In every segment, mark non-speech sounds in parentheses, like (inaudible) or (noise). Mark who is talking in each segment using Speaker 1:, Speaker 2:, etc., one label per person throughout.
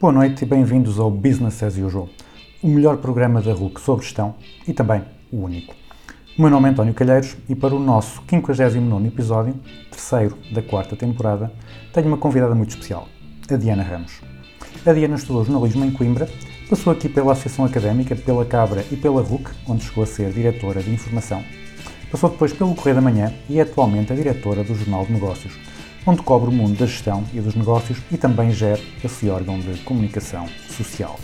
Speaker 1: Boa noite e bem-vindos ao Business as Usual, o melhor programa da RUC sobre gestão e também o único. O meu nome é António Calheiros e para o nosso 59 episódio, terceiro da quarta temporada, tenho uma convidada muito especial, a Diana Ramos. A Diana estudou jornalismo em Coimbra, passou aqui pela Associação Académica, pela Cabra e pela RUC, onde chegou a ser diretora de informação. Passou depois pelo Correio da Manhã e é atualmente a diretora do Jornal de Negócios, onde cobre o mundo da gestão e dos negócios e também gera esse órgão de comunicação social.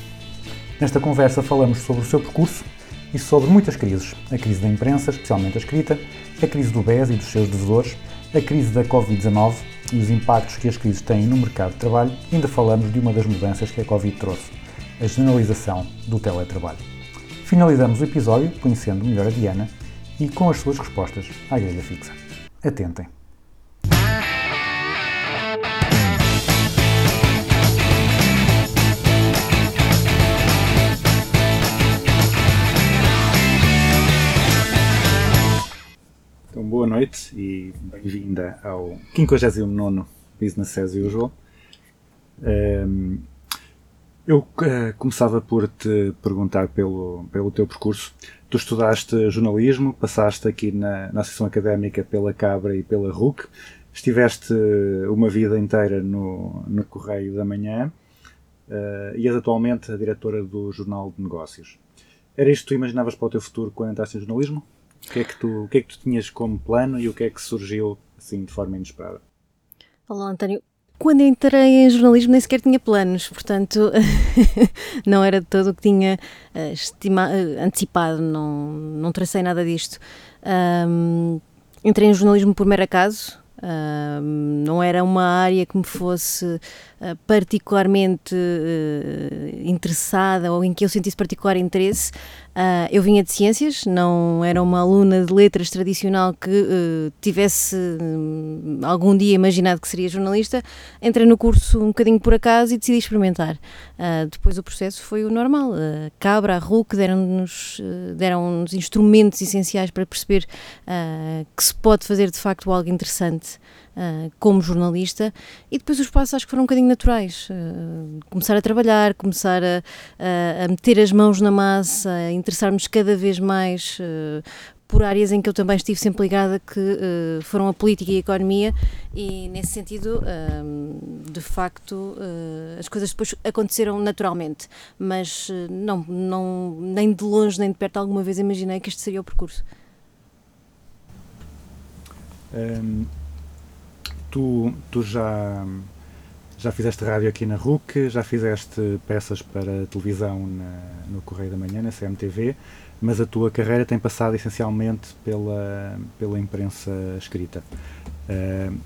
Speaker 1: Nesta conversa falamos sobre o seu percurso e sobre muitas crises. A crise da imprensa, especialmente a escrita, a crise do BES e dos seus devedores, a crise da Covid-19 e os impactos que as crises têm no mercado de trabalho. Ainda falamos de uma das mudanças que a Covid trouxe, a generalização do teletrabalho. Finalizamos o episódio conhecendo melhor a Diana e com as suas respostas à grelha fixa. Atentem. Boa noite e bem-vinda ao 59 Business as Usual. Ehm, eu eh, começava por te perguntar pelo, pelo teu percurso. Tu estudaste jornalismo, passaste aqui na, na Associação Académica pela Cabra e pela RUC, estiveste uma vida inteira no, no Correio da Manhã eh, e és atualmente a diretora do Jornal de Negócios. Era isto que tu imaginavas para o teu futuro quando entraste em jornalismo? O que, é que tu, o que é que tu tinhas como plano e o que é que surgiu assim de forma inesperada?
Speaker 2: Olá, António. Quando entrei em jornalismo nem sequer tinha planos, portanto (laughs) não era de todo o que tinha eh, estima- eh, antecipado, não, não tracei nada disto. Ahm, entrei em jornalismo por mero acaso, ahm, não era uma área que me fosse eh, particularmente eh, interessada ou em que eu sentisse particular interesse. Ah, eu vinha de ciências, não era uma aluna de letras tradicional que eh, tivesse hum, algum dia imaginado que seria jornalista. Entrei no curso um bocadinho por acaso e decidi experimentar. Ah, depois o processo foi o normal. A Cabra, a RUC deram-nos eh, deram instrumentos essenciais para perceber ah, que se pode fazer de facto algo interessante ah, como jornalista e depois os passos acho que foram um bocadinho naturais. Ah, começar a trabalhar, começar a, a- meter as mãos na massa, a interessar-nos cada vez mais ah, por áreas em que eu também estive sempre ligada, que ah, foram a política e a economia, e nesse sentido, de facto, ah, as coisas depois aconteceram naturalmente, mas ah, não, não, nem de longe nem de perto alguma vez imaginei que este seria o percurso.
Speaker 1: Hum, tu, tu já, já fizeste rádio aqui na RUC, já fizeste peças para televisão na- no Correio da Manhã, na CMTV, mas a tua carreira tem passado essencialmente pela, pela imprensa escrita. Hum,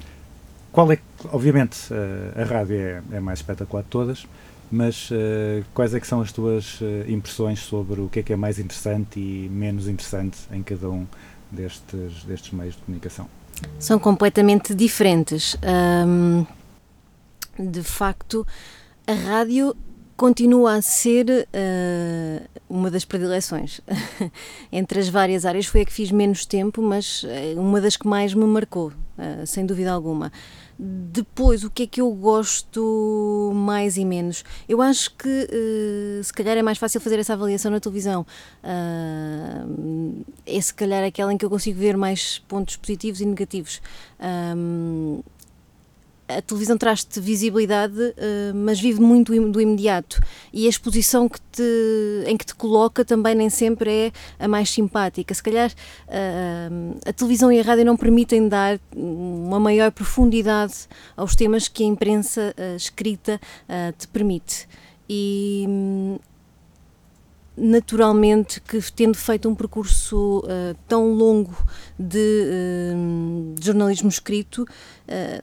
Speaker 1: qual é, obviamente, eh, a rádio é, é mais espetacular de todas, mas eh, quais é que são as tuas impressões sobre o que é que é mais interessante e menos interessante em cada um destes, destes meios de comunicação?
Speaker 2: São completamente diferentes. Ahm, de facto, a rádio continua a ser ah, uma das predileções. (laughs) Entre as várias áreas foi a que fiz menos tempo, mas é uma das que mais me marcou, ah, sem dúvida alguma. Depois, o que é que eu gosto mais e menos? Eu acho que eh, se calhar é mais fácil fazer essa avaliação na televisão. Ah, é se calhar aquela em que eu consigo ver mais pontos positivos e negativos. A televisão traz-te visibilidade, eh, mas vive muito do imediato. E a exposição que te, em que te coloca também nem sempre é a mais simpática. Se calhar eh, a televisão e a rádio não permitem dar uma maior profundidade aos temas que a imprensa eh, escrita te permite. E naturalmente que tendo feito um percurso uh, tão longo de, uh, de jornalismo escrito, eh,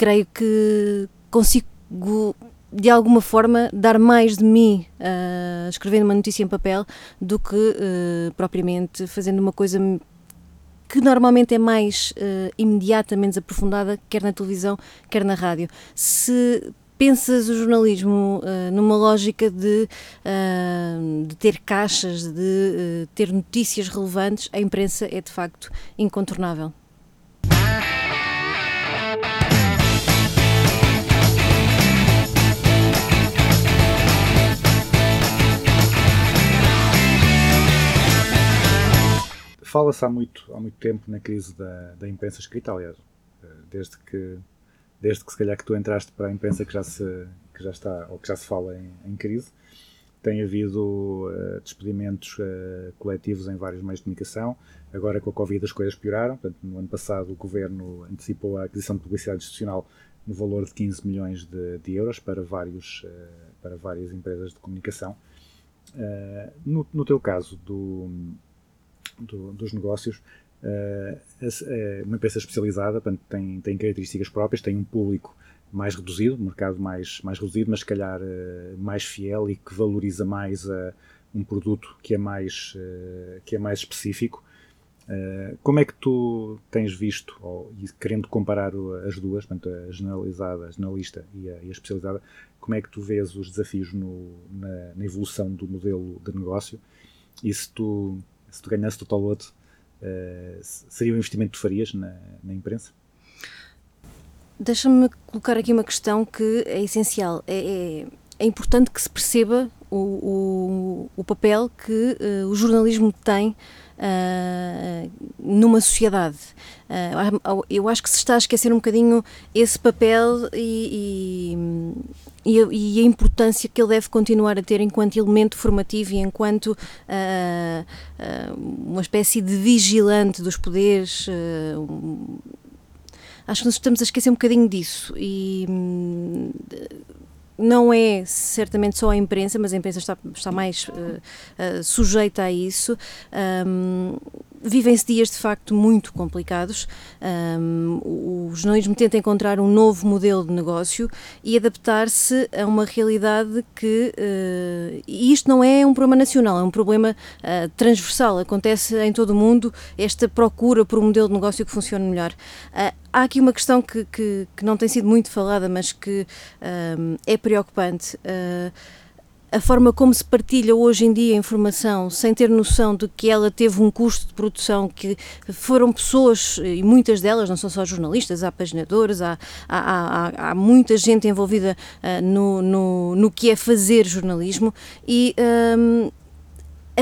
Speaker 2: creio que consigo de alguma forma dar mais de mim uh, escrevendo uma notícia em papel do que uh, propriamente fazendo uma coisa que normalmente é mais uh, imediata, menos aprofundada, quer na televisão, quer na rádio. Se pensas o jornalismo uh, numa lógica de, uh, de, ter caixas, de ter notícias relevantes, a imprensa é de facto incontornável.
Speaker 1: Fala-se há muito, há muito tempo na crise da, da imprensa escrita, aliás, eh, desde que, desde que se calhar que tu entraste para a imprensa que já se, que já está, ou que já se fala em, em crise, tem havido uh, despedimentos uh, coletivos em vários meios de comunicação. Agora com a Covid as coisas pioraram. Portanto, no ano passado o governo antecipou a aquisição de publicidade institucional no valor de 15 milhões de, de euros para, vários, uh, para várias empresas de comunicação. No, no, teu caso, do, do, dos negócios. Uh, é uma empresa especializada, portanto, tem, tem características próprias, tem um público mais reduzido, um mercado mais, mais reduzido, mas se calhar uh, mais fiel e que valoriza mais uh, um produto que é mais, que é mais específico. como é que tu tens visto, ou, e querendo comparar as duas, portanto, a generalizada, a generalista e a, e a especializada, como é que tu vês os desafios no, na, na evolução do modelo de negócio e se tu se tu ganhasse total lote, uh, seria um investimento que tu farias na, na imprensa?
Speaker 2: Deixa-me colocar aqui uma questão que é essencial. É, é, é importante que se perceba o, o, o papel que uh, o jornalismo tem uh, numa sociedade. Uh, eu acho que se está a esquecer um bocadinho esse papel e, e, a, e, a, importância que ele deve continuar a ter enquanto elemento formativo e enquanto uh, uma espécie de vigilante dos poderes. Um, acho que nós estamos a esquecer um bocadinho disso e hum, não é certamente só a imprensa, mas a imprensa está, está mais uh, uh, sujeita a isso. Um, Vivem-se dias de facto muito complicados. Um, o jornalismo tenta encontrar um novo modelo de negócio e adaptar-se a uma realidade que. Uh, e isto não é um problema nacional, é um problema uh, transversal. Acontece em todo o mundo esta procura por um modelo de negócio que funcione melhor. Uh, há aqui uma questão que, que, que, não tem sido muito falada, mas que é preocupante. A forma como se partilha hoje em dia a informação sem ter noção de que ela teve um custo de produção, que foram pessoas, e muitas delas, não são só jornalistas, há paginadores, há, há, há, há muita gente envolvida uh, no, no, no que é fazer jornalismo. E um,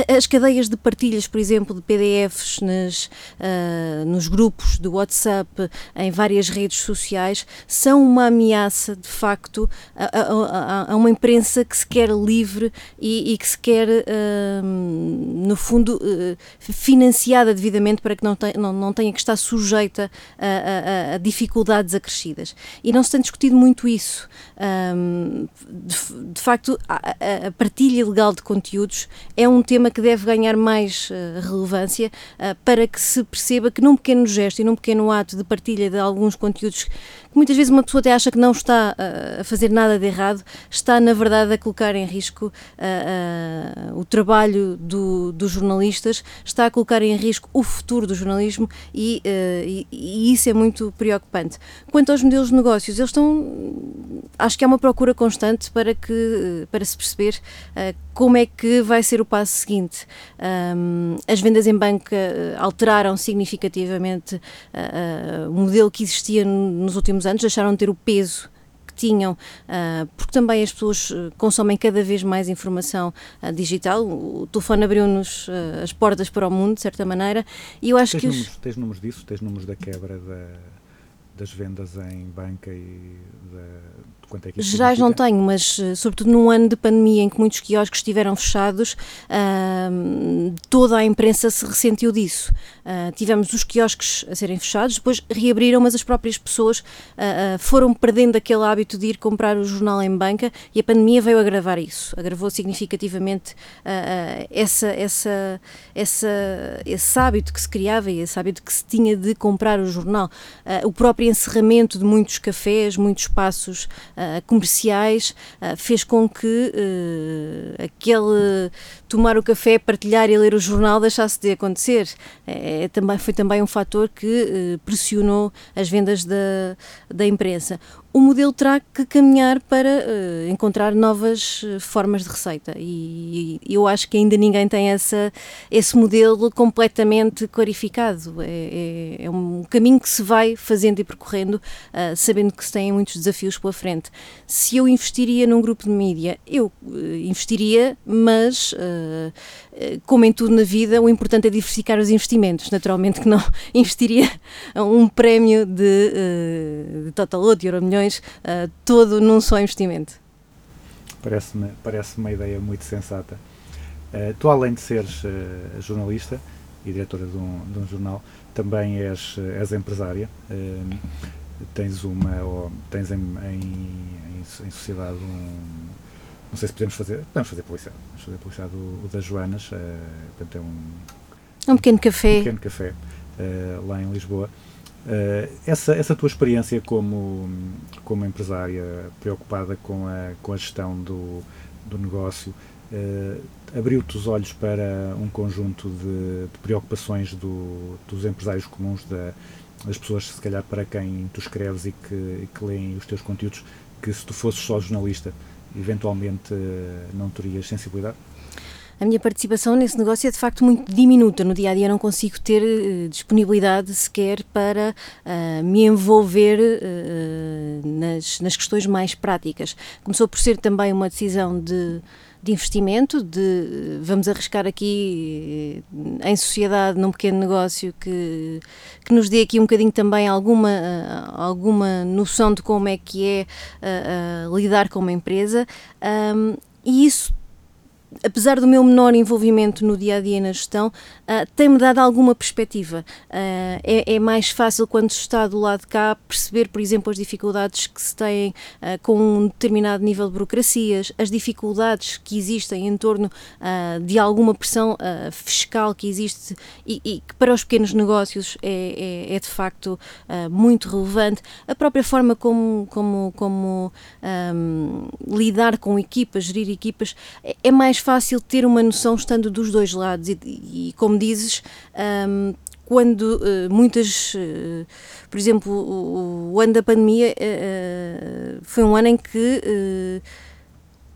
Speaker 2: as cadeias de partilhas, por exemplo, de PDFs nas, uh, nos grupos do WhatsApp, em várias redes sociais, são uma ameaça, de facto, a, a, a uma imprensa que se quer livre e, e que se quer, uh, no fundo, uh, financiada devidamente para que não, te, não, não tenha que estar sujeita a, a, dificuldades acrescidas. E não se tem discutido muito isso. De, de, facto, a partilha ilegal de conteúdos é um tema tema que deve ganhar mais uh, relevância uh, para que se perceba que num pequeno gesto e num pequeno ato de partilha de alguns conteúdos que muitas vezes uma pessoa até acha que não está uh, a fazer nada de errado, está na verdade a colocar em risco o trabalho do, dos jornalistas, está a colocar em risco o futuro do jornalismo e, e, e isso é muito preocupante. Quanto aos modelos de negócios, eles estão, acho que há uma procura constante para que para se perceber como é que vai ser o passo seguinte. Um, as vendas em banca eh, alteraram significativamente uh, uh, o modelo que existia nos últimos anos, deixaram de ter o peso que tinham, uh, porque também as pessoas consomem cada vez mais informação uh, digital. O telefone abriu-nos as portas para o mundo, de certa maneira, e eu acho
Speaker 1: tens
Speaker 2: que.
Speaker 1: Números, os... Tens números disso? Tens números da quebra da das vendas em banca e da, quanto é que
Speaker 2: Gerais não tenho, mas eh, sobretudo num ano de pandemia em que muitos quiosques estiveram fechados, ahm, toda a imprensa se ressentiu disso. Ah, tivemos os quiosques a serem fechados, depois reabriram, mas as próprias pessoas ah, foram perdendo aquele hábito de ir comprar o jornal em banca e a pandemia veio agravar isso. Agravou significativamente essa, essa, essa, esse hábito que se criava e esse hábito que se tinha de comprar o jornal. O próprio encerramento de muitos cafés, muitos espaços ah, comerciais, ah, fez com que eh, aquele tomar o café, partilhar e ler o jornal deixasse de acontecer. É, também, foi também um fator que pressionou as vendas da, da imprensa. O modelo terá que caminhar para eh, encontrar novas eh, formas de receita e, e eu acho que ainda ninguém tem essa, esse modelo completamente clarificado. É, é- é um caminho que se vai fazendo e percorrendo, ah, sabendo que se têm muitos desafios pela frente. Se eu investiria num grupo de mídia, eu investiria, mas como em tudo na vida, o importante é diversificar os investimentos. Naturalmente que não (laughs) investiria um prémio de, de Total de Euro eh, todo num só investimento.
Speaker 1: Parece-me parece uma ideia muito sensata. Eh, tu, além de seres eh, jornalista e diretora de um, de um jornal, também és, és empresária. Tens uma, ou tens em, em, em- sociedade um. Não sei se podemos fazer. Podemos fazer publicidade. Vamos fazer publicidade do, o das Joanas. eh, portanto, é um,
Speaker 2: Um pequeno café.
Speaker 1: pequeno café eh, lá em Lisboa. Eh, essa, essa tua experiência como, como empresária preocupada com a, com a gestão do, do negócio eh, abriu-te os olhos para um conjunto de, de preocupações do, dos empresários comuns, da, das pessoas, se calhar, para quem tu escreves e que, e que leem os teus conteúdos, que se tu fosses só jornalista, eventualmente eh, não terias sensibilidade?
Speaker 2: A minha participação nesse negócio é de facto muito diminuta. No dia a dia não consigo ter eh, disponibilidade sequer para ah, me envolver eh, nas, nas questões mais práticas. Começou por ser também uma decisão de, de investimento, de vamos arriscar aqui em sociedade, num pequeno negócio que, que nos dê aqui um bocadinho também alguma, alguma noção de como é que é lidar com uma empresa. Ahm, e isso apesar do meu menor envolvimento no dia a dia na gestão, ah, tem-me dado alguma perspectiva. Ah, é, é mais fácil quando se está do lado de cá perceber, por exemplo, as dificuldades que se têm ah, com um determinado nível de burocracias, as dificuldades que existem em torno de alguma pressão fiscal que existe e, e que para os pequenos negócios é, é- é de facto muito relevante. A própria forma como, como, como ahm, lidar com equipas, gerir equipas, é, é mais fácil ter uma noção estando dos dois lados e, e, como dizes, ahm, quando eh, muitas, eh, por exemplo, o, o ano da pandemia eh, foi um ano em que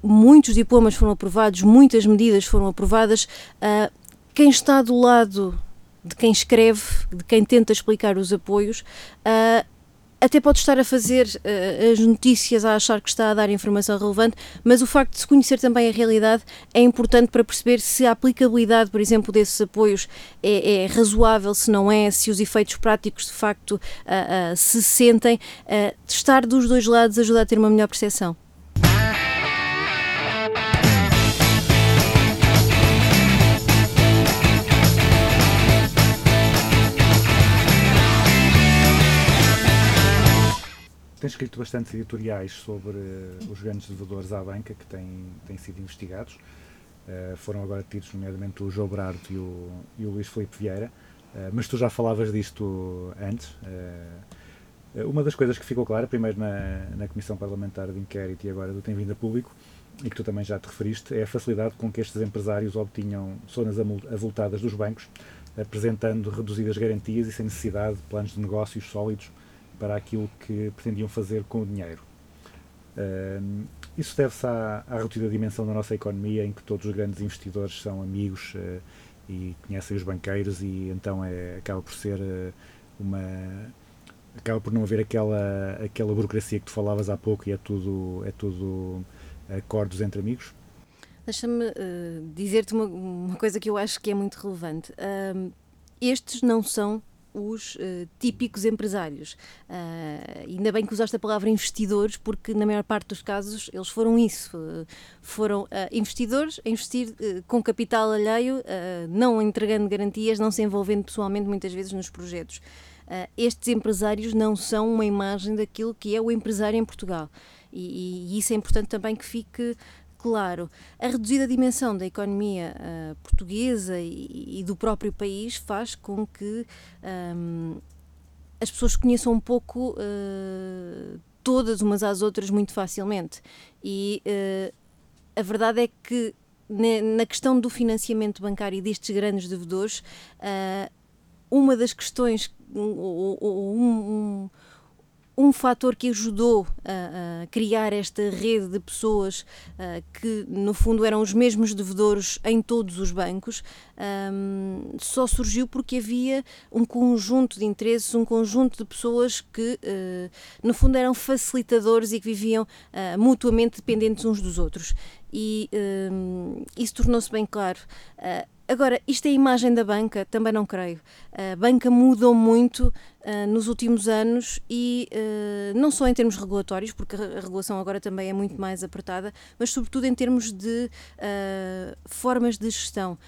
Speaker 2: muitos diplomas foram aprovados, muitas medidas foram aprovadas. quem está do lado de quem escreve, de quem tenta explicar os apoios, ah, até pode estar a fazer ah, as notícias a achar que está a dar informação relevante, mas o facto de se conhecer também a realidade é importante para perceber se a aplicabilidade, por exemplo, desses apoios é, é razoável, se não é, se os efeitos práticos de facto ah, ah, se sentem. Estar dos dois lados ajuda a ter uma melhor percepção.
Speaker 1: Tens escrito bastantes editoriais sobre eh, os grandes devedores à banca que têm, têm sido investigados. Eh, foram agora tidos, nomeadamente, o João Brardo e o, e o Luís Filipe Vieira. Eh, mas tu já falavas disto antes. Eh, uma das coisas que ficou clara, primeiro na, na Comissão Parlamentar de Inquérito e agora do Tem Vindo a Público, e que tu também já te referiste, é a facilidade com que estes empresários obtinham zonas avultadas dos bancos, apresentando reduzidas garantias e sem necessidade de planos de negócios sólidos para aquilo que pretendiam fazer com o dinheiro. Ahm, isso deve-se à, à reduzida dimensão da nossa economia, em que todos os grandes investidores são amigos eh, e conhecem os banqueiros, e então é, acaba por ser eh, uma. acaba por não haver aquela, aquela burocracia que tu falavas há pouco e é tudo, é tudo acordos entre amigos.
Speaker 2: Deixa-me eh, dizer-te uma, uma coisa que eu acho que é muito relevante. Estes não são os eh, típicos empresários. Ah, ainda bem que usaste a palavra investidores, porque na maior parte dos casos eles foram isso. eh, foram investidores a investir com capital alheio, não entregando garantias, não se envolvendo pessoalmente muitas vezes nos projetos. Estes empresários não são uma imagem daquilo que é o empresário em Portugal. E, e isso é importante também que fique claro. A reduzida dimensão da economia ah, portuguesa e, e do próprio país faz com que ahm, as pessoas conheçam um pouco ah, todas umas às outras muito facilmente. E ah, a verdade é que na, questão do financiamento bancário destes grandes devedores, uma das questões, um, um, um, um fator que ajudou a, a criar esta rede de pessoas que, no fundo, eram os mesmos devedores em todos os bancos, ahm, só surgiu porque havia um conjunto de interesses, um conjunto de pessoas que, eh, no fundo, eram facilitadores e que viviam ah, mutuamente dependentes uns dos outros. E ahm, isso tornou-se bem claro. Ah, Agora, isto é a imagem da banca? Também não creio. A banca mudou muito ah, nos últimos anos e ah, não só em termos regulatórios, porque a regulação agora também é muito mais apertada, mas sobretudo em termos de ah, formas de gestão.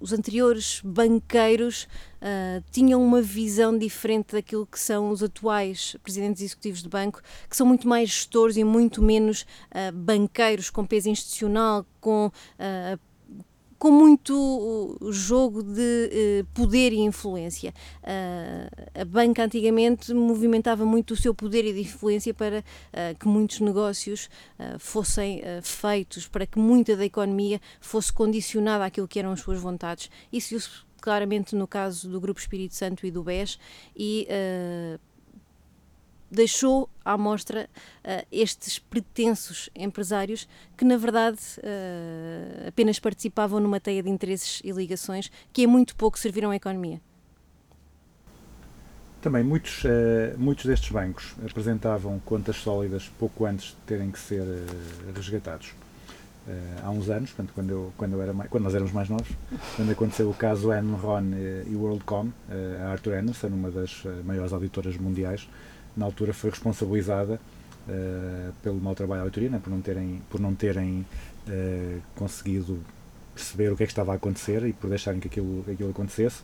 Speaker 2: Os anteriores banqueiros tinham uma visão diferente daquilo que são os atuais presidentes executivos de banco, que são muito mais gestores e muito menos banqueiros com peso institucional, com ah, com muito uh, jogo de eh, poder e influência. Ah, a banca antigamente movimentava muito o seu poder e de influência para ah, que muitos negócios ah, fossem feitos, para que muita da economia fosse condicionada àquilo que eram as suas vontades. Isso claramente no caso do Grupo Espírito Santo e do BES e ah, deixou à mostra ah, estes pretensos empresários que, na verdade, ah, apenas participavam numa teia de interesses e ligações que em muito pouco serviram à economia.
Speaker 1: Também muitos, eh, muitos destes bancos apresentavam contas sólidas pouco antes de terem que ser resgatados. Há uns anos, portanto, quando, eu, quando, eu era mais, quando nós éramos mais novos, quando aconteceu o caso Enron e WorldCom, a Arthur Anderson, uma das maiores auditoras mundiais, na altura foi responsabilizada eh, pelo mau trabalho da auditoria, né, por não terem, por não terem eh, conseguido perceber o que é que estava a acontecer e por deixarem que aquilo, que aquilo acontecesse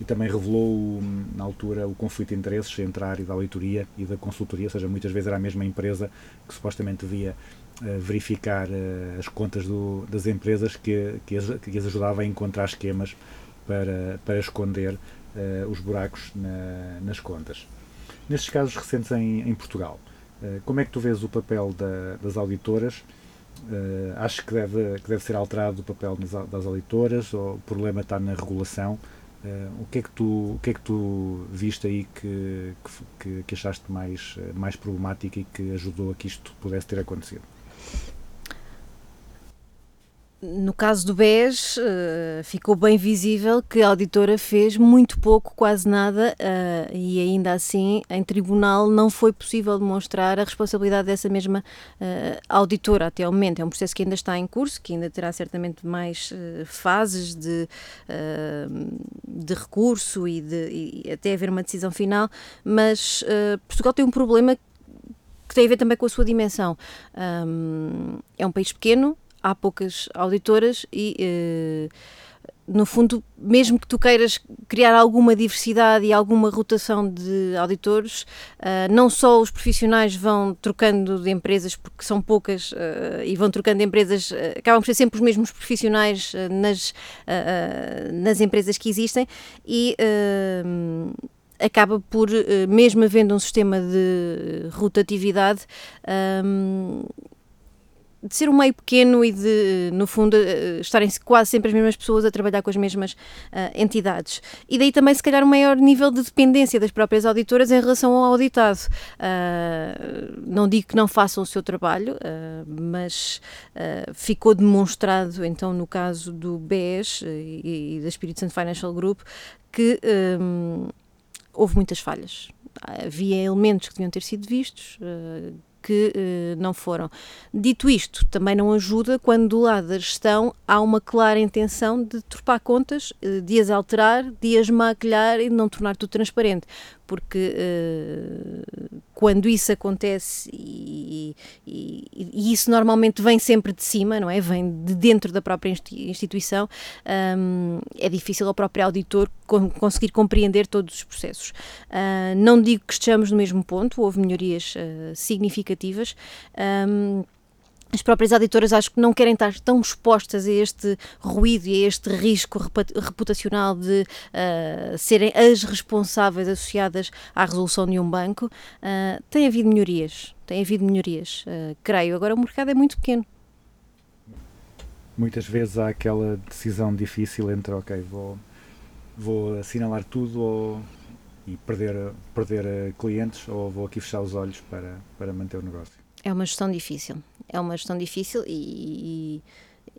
Speaker 1: e também revelou hum, na altura o conflito de interesses entre a área da auditoria e da consultoria, ou seja, muitas vezes era a mesma empresa que supostamente devia eh, verificar as contas do- das empresas que, que, as, que as ajudava a encontrar esquemas para, para esconder os buracos na- nas contas. Nestes casos recentes em, em Portugal, eh, como é que tu vês o papel da- das auditoras? Eh, acho que deve, que deve ser alterado o papel das, au- das auditoras ou o problema está na regulação? Eh, o, que é que tu, o que é que tu viste aí que, que que, achaste mais, mais problemático e que ajudou a que isto pudesse ter acontecido?
Speaker 2: No caso do BES, eh, ficou bem visível que a auditora fez muito pouco, quase nada, eh, e ainda assim, em tribunal, não foi possível demonstrar a responsabilidade dessa mesma eh, auditora até ao momento. É um processo que ainda está em curso, que ainda terá certamente mais fases de, de recurso e, de, e até haver uma decisão final, mas Portugal tem um problema que tem a ver também com a sua dimensão. Ahm, é um país pequeno, há poucas auditoras e, eh, no fundo, mesmo que tu queiras criar alguma diversidade e alguma rotação de auditores, ah, não só os profissionais vão trocando de empresas, porque são poucas, ah, e vão trocando de empresas, ah, acabam por ser sempre os mesmos profissionais nas, nas empresas que existem e. acaba por, mesmo havendo um sistema de rotatividade, de ser um meio pequeno e de, no fundo, eh, estarem quase sempre as mesmas pessoas a trabalhar com as mesmas ah, entidades. E daí também, se calhar, um maior nível de dependência das próprias auditoras em relação ao auditado. Ah, não digo que não façam o seu trabalho, ah, mas ficou demonstrado, então, no caso do BES e, e da Espírito Santo Financial Group, que hum, houve muitas falhas. Havia elementos que deviam ter sido vistos, que eh, não foram. Dito isto, também não ajuda quando do lado da gestão há uma clara intenção de torpar contas, eh, de as alterar, de as maquilhar e de não tornar tudo transparente. Porque eh, quando isso acontece, e, e- e isso normalmente vem sempre de cima, não é? Vem de dentro da própria insti- instituição, hum, é difícil ao próprio auditor con- conseguir compreender todos os processos. Ah, não digo que estejamos no mesmo ponto, houve melhorias ah, significativas. hum, as próprias auditoras acho que não querem estar tão expostas a este ruído e a este risco reputacional de ah, serem as responsáveis associadas à resolução de um banco. Ah, tem havido melhorias, tem havido melhorias, ah, creio. Agora o mercado é muito pequeno.
Speaker 1: Muitas vezes há aquela decisão difícil entre, ok, vou, vou assinalar tudo ou, e perder, perder clientes ou vou aqui fechar os olhos para, para manter o negócio.
Speaker 2: É uma gestão difícil. É uma gestão difícil e,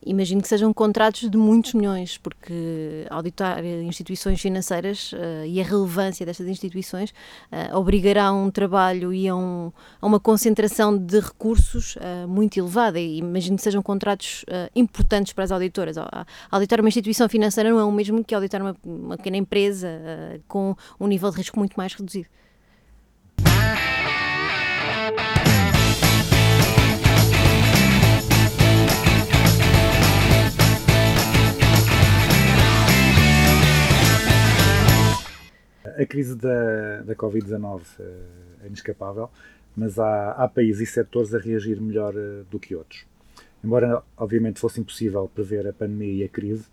Speaker 2: e imagino que sejam contratos de muitos milhões, porque auditar instituições financeiras eh, e a relevância destas instituições eh, obrigará a um trabalho e a, um- a uma concentração de recursos eh, muito elevada. E imagino que sejam contratos importantes para as auditoras. Auditar uma instituição financeira não é o mesmo que auditar uma, uma pequena empresa com um nível de risco muito mais reduzido.
Speaker 1: A crise da, da Covid-19 eh, é inescapável, mas há, há países e setores a reagir melhor eh, do que outros. Embora, obviamente, fosse impossível prever a pandemia e a crise,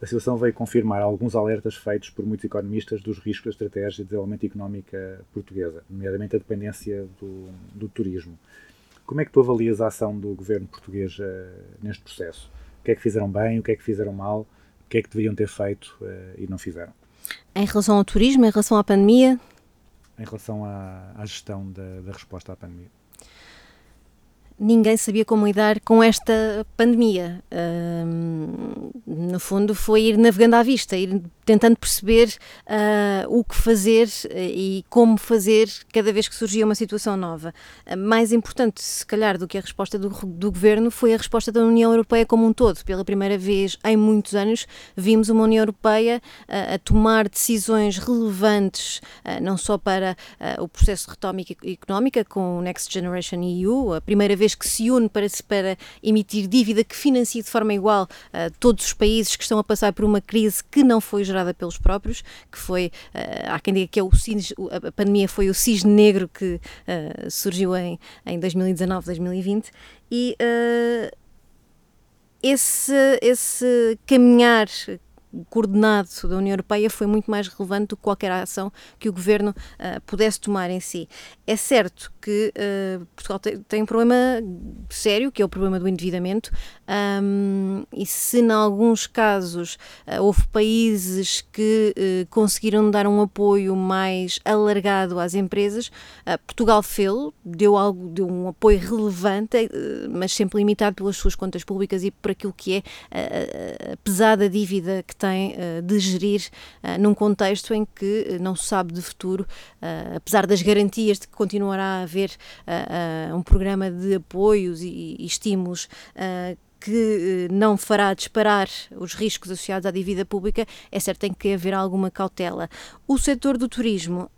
Speaker 1: a situação veio confirmar alguns alertas feitos por muitos economistas dos riscos da estratégia de desenvolvimento económica portuguesa, nomeadamente a dependência do, do turismo. Como é que tu avalias a ação do governo português eh, neste processo? O que é que fizeram bem, o que é que fizeram mal, o que é que deveriam ter feito eh, e não fizeram?
Speaker 2: Em relação ao turismo, em relação à pandemia,
Speaker 1: em relação à, à gestão da, da resposta à pandemia.
Speaker 2: Ninguém sabia como lidar com esta pandemia. No fundo, foi ir navegando à vista, ir tentando perceber ah, o que fazer eh, e como fazer cada vez que surgia uma situação nova. Ah, mais importante, se calhar, do que a resposta do, do governo foi a resposta da União Europeia como um todo. Pela primeira vez em muitos anos, vimos uma União Europeia ah, a tomar decisões relevantes, ah, não só para o processo de retómica económica com o Next Generation EU, a primeira vez que se une para, para emitir dívida que financie de forma igual ah, todos os países que estão a passar por uma crise que não foi gerada pelos próprios, que foi, ah, há quem diga que é o a pandemia foi o cisne negro que ah, surgiu em, em 2019, 2020, e esse, esse caminhar coordenado da União Europeia foi muito mais relevante do que qualquer ação que o governo ah, pudesse tomar em si. É certo que ah, Portugal tem, tem um problema sério, que é o problema do endividamento, ahm, e se em alguns casos ah, houve países que conseguiram dar um apoio mais alargado às empresas, Portugal fez, deu algo, deu um apoio relevante, mas sempre limitado pelas suas contas públicas e por aquilo que é a pesada dívida que tem eh, de gerir eh, num contexto em que eh, não se sabe de futuro, apesar das garantias de que continuará a haver um programa de apoios e, e estímulos que eh, não fará disparar os riscos associados à dívida pública, é certo tem que haver alguma cautela. O setor do turismo,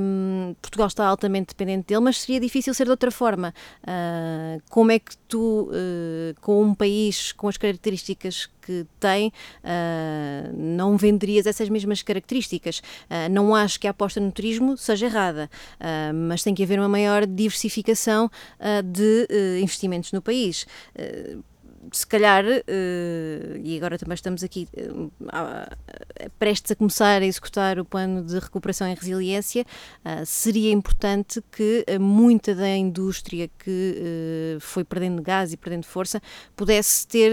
Speaker 2: hum, Portugal está altamente dependente dele, mas seria difícil ser de outra forma. Ah, como é que tu, eh, com um país com as características que tem, ah, não venderias essas mesmas características? Ah, não acho que a aposta no turismo seja errada, mas tem que haver uma maior diversificação de eh, investimentos no país. Se calhar, eh, e agora também estamos aqui a- prestes a começar a executar o plano de recuperação e resiliência, ah, seria importante que eh, muita da indústria que foi perdendo gás e perdendo força pudesse ter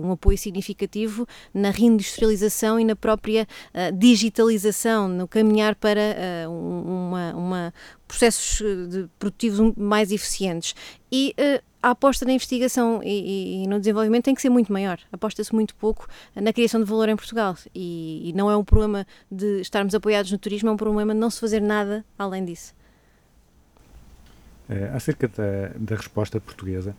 Speaker 2: um apoio significativo na reindustrialização e na própria ah, digitalização, no caminhar para ah, um- uma, uma processos eh, de produtivos mais eficientes. E eh, a aposta na investigação e, e- no desenvolvimento tem que ser muito maior. Aposta-se muito pouco na criação de valor em Portugal. E, e não é um problema de estarmos apoiados no turismo, é um problema de não se fazer nada além disso.
Speaker 1: Eh, acerca da, da resposta portuguesa,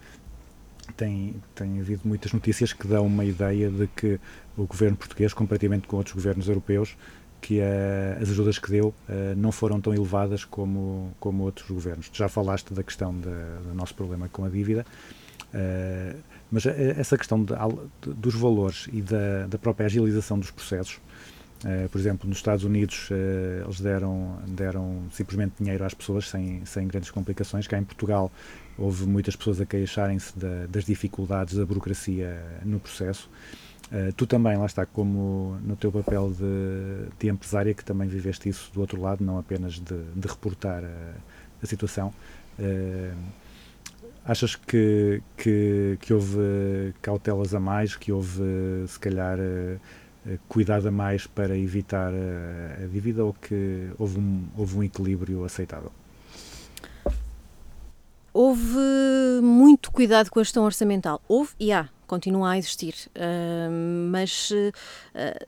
Speaker 1: tem, tem havido muitas notícias que dão uma ideia de que o governo português, comparativamente com outros governos europeus, que eh, as ajudas que deu eh, não foram tão elevadas como, como outros governos. Já falaste da questão da- do nosso problema com a dívida, eh, mas eh, essa questão de de- dos valores e da, da própria agilização dos processos, eh, por exemplo, nos Estados Unidos eles deram, deram simplesmente dinheiro às pessoas sem, sem grandes complicações. Cá em Portugal houve muitas pessoas a queixarem-se da- das dificuldades da burocracia no processo. Eh, tu também, lá está, como no teu papel de, de empresária, que também viveste isso do outro lado, não apenas de, de reportar a, a situação. eh, achas que, que, que houve cautelas a mais, que houve, se calhar, eh, cuidado a mais para evitar eh, a dívida ou que houve um, houve um equilíbrio aceitável?
Speaker 2: Houve muito cuidado com a gestão orçamental. Houve e há, continua a existir. Ah, mas ah,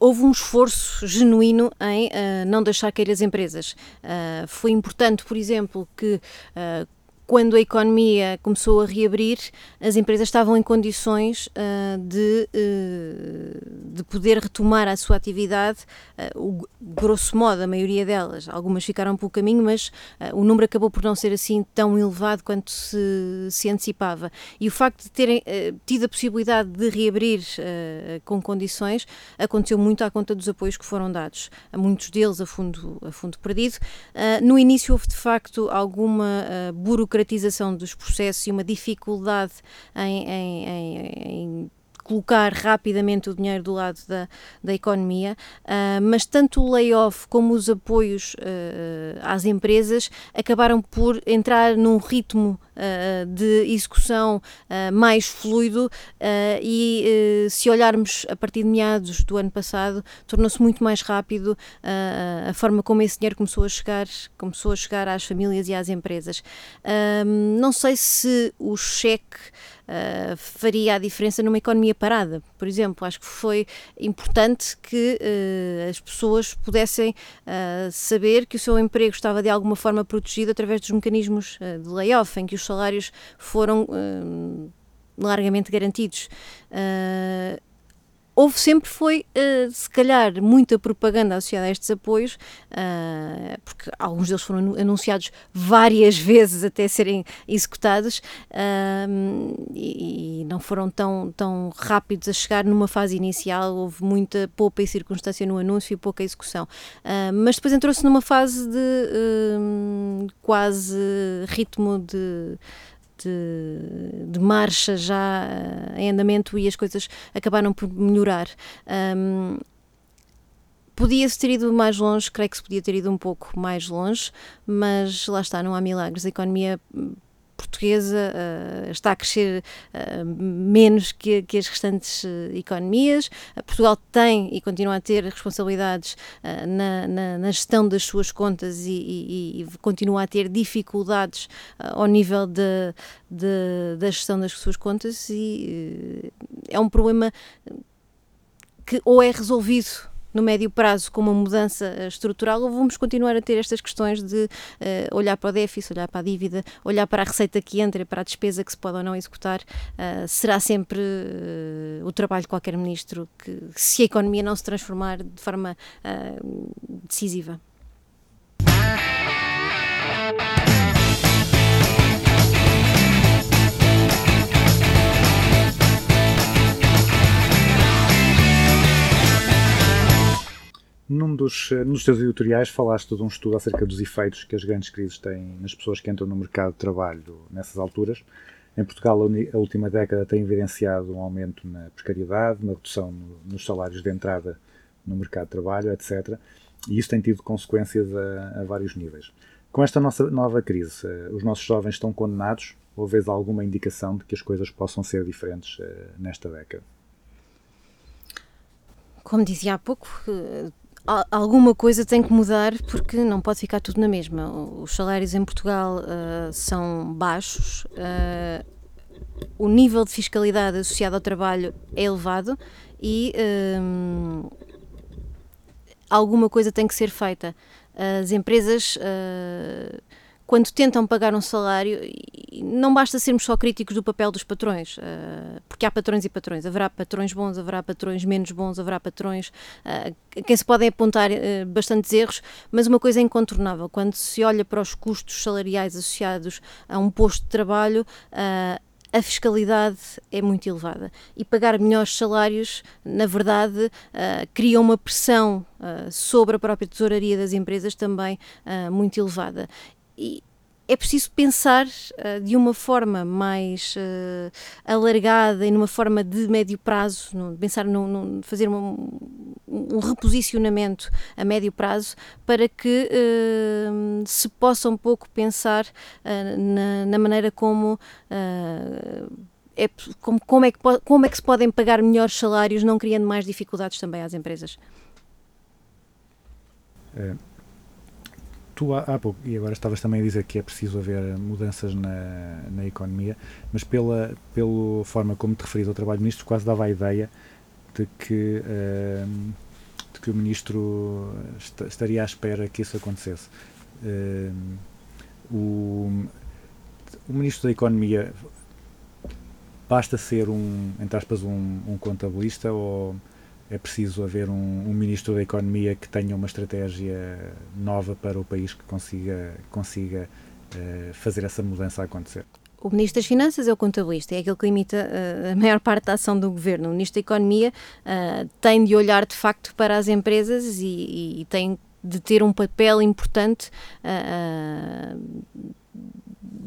Speaker 2: houve um esforço genuíno em ah, não deixar cair as empresas. Ah, foi importante, por exemplo, que ah, quando a economia começou a reabrir, as empresas estavam em condições ah, de, eh, de poder retomar a sua atividade, ah, o, grosso modo, a maioria delas. Algumas ficaram pelo caminho, mas ah, o número acabou por não ser assim tão elevado quanto se, se antecipava. E o facto de terem eh, tido a possibilidade de reabrir com condições aconteceu muito à conta dos apoios que foram dados, a muitos deles a fundo, a fundo perdido. No início houve de facto alguma ah, burocratização dos processos e uma dificuldade em, em- em- em colocar rapidamente o dinheiro do lado da, da economia, ah, mas tanto o layoff como os apoios ah, às empresas acabaram por entrar num ritmo ah, de execução mais fluido e se olharmos a partir de meados do ano passado tornou-se muito mais rápido a forma como esse dinheiro começou a chegar começou a chegar às famílias e às empresas. Não sei se o cheque ah, faria a diferença numa economia parada, por exemplo. Acho que foi importante que eh, as pessoas pudessem ah, saber que o seu emprego estava de alguma forma protegido através dos mecanismos de layoff, em que os salários foram largamente garantidos. Ah, Houve sempre foi, ah, se calhar, muita propaganda associada a estes apoios, ah, porque alguns deles foram anu- anunciados várias (laughs) vezes até serem executados ah, e, e não foram tão, tão rápidos a chegar numa fase inicial. Houve muita poupa e circunstância no anúncio e pouca execução. Ah, mas depois entrou-se numa fase de ah, quase ritmo de de, de marcha já eh, em andamento e as coisas acabaram por melhorar. Ahm, Podia-se ter ido mais longe, creio que se podia ter ido um pouco mais longe, mas lá está, não há milagres. A economia hum, portuguesa eh, está a crescer eh, menos que, que as restantes eh, economias. Portugal tem e continua a ter responsabilidades na, na- na gestão das suas contas e, e- e continua a ter dificuldades ao nível de, de- da gestão das suas contas e é um problema que ou é resolvido no médio prazo com uma mudança eh, estrutural ou vamos continuar a ter estas questões de eh, olhar para o déficit, olhar para a dívida, olhar para a receita que entra, para a despesa que se pode ou não executar. eh, será sempre eh, o trabalho de qualquer ministro que, se a economia não se transformar de forma decisiva.
Speaker 1: Num dos, eh, num teus editoriais falaste de um estudo acerca dos efeitos que as grandes crises têm nas pessoas que entram no mercado de trabalho nessas alturas. Em Portugal, a última década tem evidenciado um aumento na precariedade, uma redução no- nos salários de entrada no mercado de trabalho, etc. E isso tem tido consequências a, a vários níveis. Com esta nossa nova crise, eh, os nossos jovens estão condenados ou vês alguma indicação de que as coisas possam ser diferentes eh, nesta década?
Speaker 2: Como dizia há pouco, alguma coisa tem que mudar porque não pode ficar tudo na mesma. Os salários em Portugal eh, são baixos, eh, o nível de fiscalidade associado ao trabalho é elevado e hum, alguma coisa tem que ser feita. As empresas eh, quando tentam pagar um salário, não basta sermos só críticos do papel dos patrões, uh, porque há patrões e patrões. Haverá patrões bons, haverá patrões menos bons, haverá patrões uh, quem se podem apontar uh, bastantes erros, mas uma coisa é incontornável: quando se olha para os custos salariais associados a um posto de trabalho, a fiscalidade é muito elevada e pagar melhores salários, na verdade, cria uma pressão sobre a própria tesouraria das empresas também uh, muito elevada. E, é preciso pensar uh, de uma forma mais uh, alargada e numa forma de médio prazo, no, pensar no, fazer um, um, reposicionamento a médio prazo para que uh, se possa um pouco pensar na, na, maneira como. É, como, como, é que, como é que se podem pagar melhores salários, não criando mais dificuldades também às empresas?
Speaker 1: É tu há, há, pouco, e agora estavas também a dizer que é preciso haver mudanças na, na economia, mas pela, pela forma como te referis ao trabalho do ministro, quase dava a ideia de que, uh, de que o ministro est estaria à espera que isso acontecesse. Uh, o, o ministro da Economia basta ser um, entre aspas, um, um contabilista ou é preciso haver um, um, ministro da Economia que tenha uma estratégia nova para o país que consiga, consiga uh, fazer essa mudança acontecer.
Speaker 2: O Ministro das Finanças é o contabilista, é aquele que limita uh, a maior parte da ação do governo. O Ministro da Economia uh, tem de olhar de facto para as empresas e, e tem de ter um papel importante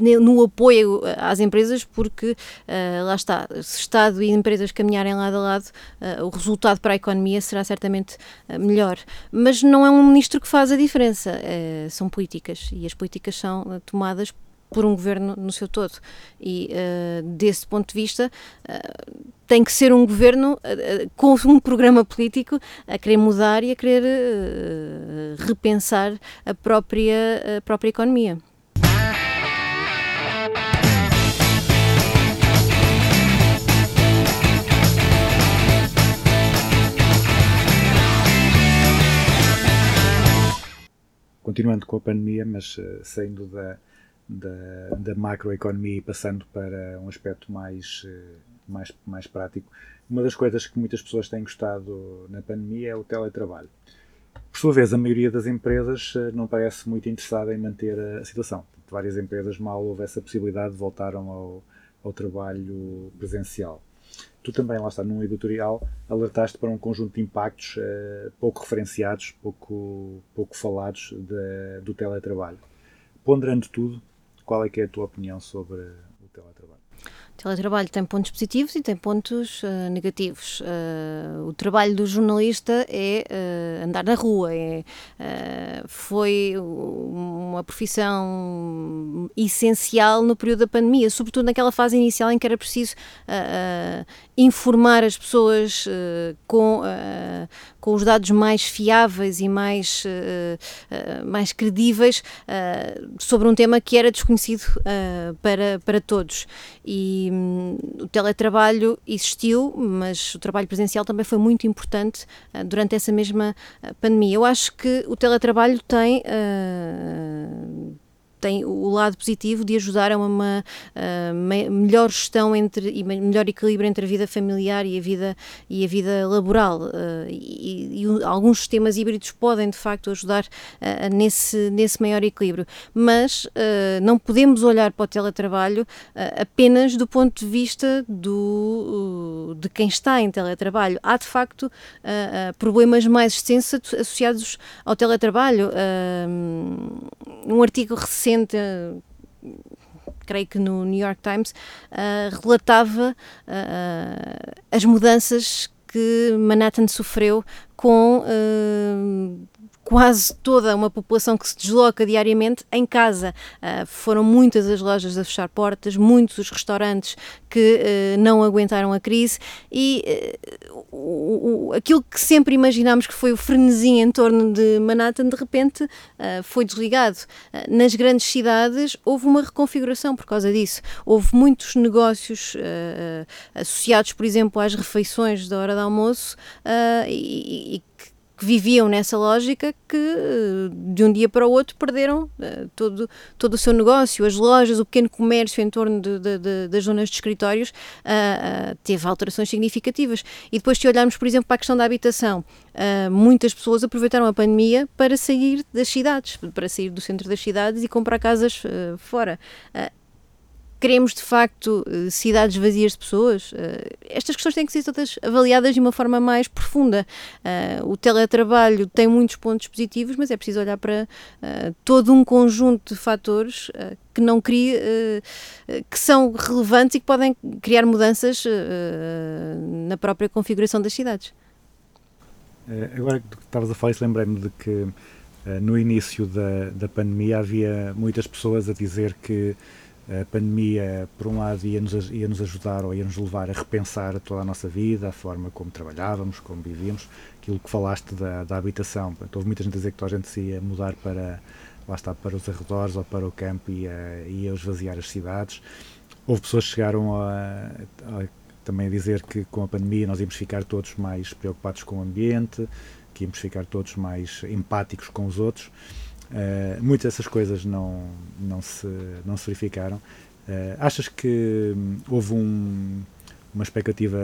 Speaker 2: no apoio às empresas, porque uh, lá está, se Estado e empresas caminharem lado a lado, uh, o resultado para a economia será certamente uh, melhor. Mas não é um ministro que faz a diferença, são políticas e as políticas são tomadas por um governo no seu todo. E desse ponto de vista, tem que ser um governo com um programa político a querer mudar e a querer repensar a própria, a própria economia.
Speaker 1: Continuando com a pandemia, mas uh, saindo da, da, da, macroeconomia e passando para um aspecto mais, uh, mais, mais prático, uma das coisas que muitas pessoas têm gostado na pandemia é o teletrabalho. Por sua vez, a maioria das empresas uh, não parece muito interessada em manter a, a situação. Várias empresas, mal houve essa possibilidade, voltaram ao, ao trabalho presencial tu também, lá está, num editorial, alertaste para um conjunto de impactos uh, pouco referenciados, pouco, pouco falados de, do teletrabalho. Ponderando tudo, qual é que é a tua opinião sobre? O teletrabalho
Speaker 2: tem pontos positivos e tem pontos uh, negativos. Uh, o trabalho do jornalista é uh, andar na rua, é, foi uma profissão essencial no período da pandemia, sobretudo naquela fase inicial em que era preciso informar as pessoas com, com os dados mais fiáveis e mais, mais credíveis sobre um tema que era desconhecido para, para todos. E um, o teletrabalho existiu, mas o trabalho presencial também foi muito importante uh, durante essa mesma uh, pandemia. Eu acho que o teletrabalho tem uh, tem o lado positivo de ajudar a uma, uh, melhor gestão entre, e melhor equilíbrio entre a vida familiar e a vida, e a vida laboral. Uh, e, e, alguns sistemas híbridos podem, de facto, ajudar nesse, nesse maior equilíbrio. Mas não podemos olhar para o teletrabalho apenas do ponto de vista do, de quem está em teletrabalho. Há, de facto, problemas mais extensos associados ao teletrabalho. um artigo recente recente, creio que no New York Times, uh, relatava uh, as mudanças que Manhattan sofreu com uh, quase toda uma população que se desloca diariamente em casa. Uh, foram muitas as lojas a fechar portas, muitos os restaurantes que uh, não aguentaram a crise e uh, o, o, aquilo que sempre imaginámos que foi o frenesim em torno de Manhattan, de repente foi desligado. nas grandes cidades houve uma reconfiguração por causa disso. Houve muitos negócios associados, por exemplo, às refeições da hora de almoço e, e que viviam nessa lógica que eh, de um dia para o outro perderam eh, todo, todo o seu negócio, as lojas, o pequeno comércio em torno de, de, de, das zonas de escritórios ah, teve alterações significativas. E depois, se olharmos, por exemplo, para a questão da habitação, muitas pessoas aproveitaram a pandemia para sair das cidades, para sair do centro das cidades e comprar casas fora. Queremos de facto eh, cidades vazias de pessoas? Eh, Estas questões têm que ser todas avaliadas de uma forma mais profunda. Eh, O teletrabalho tem muitos pontos positivos, mas é preciso olhar para todo um conjunto de fatores que não crie, que são relevantes e que podem criar mudanças na própria configuração das cidades.
Speaker 1: Agora que estavas a falar isso, lembrei-me de que no início da, da pandemia havia muitas pessoas a dizer que a pandemia, por um lado, ia-nos aj- ia-nos ajudar ou ia-nos levar a repensar toda a nossa vida, a forma como trabalhávamos, como vivíamos, aquilo que falaste da, da habitação. Portanto, houve muita gente a dizer que toda a gente se ia mudar para, lá está, para os arredores ou para o campo e ia, ia esvaziar as cidades. Houve pessoas que chegaram a, a também a dizer que com a pandemia nós íamos ficar todos mais preocupados com o ambiente, que íamos ficar todos mais empáticos com os outros. Uh, muitas dessas coisas não, não, se, não se verificaram. Uh, achas que hum, houve um, uma expectativa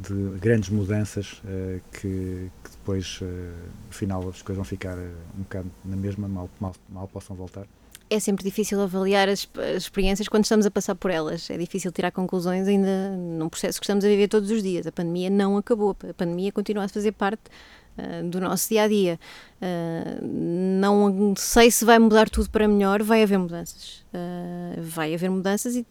Speaker 1: de grandes mudanças uh, que, que depois, no final, as coisas vão ficar um bocado na mesma, mal, mal, mal possam voltar?
Speaker 2: é sempre difícil avaliar as, as, experiências quando estamos a passar por elas. É difícil tirar conclusões ainda num processo que estamos a viver todos os dias. A pandemia não acabou, a pandemia continua a fazer parte do nosso dia a dia. Uh, não sei se vai mudar tudo para melhor, vai haver mudanças. Uh, vai haver mudanças e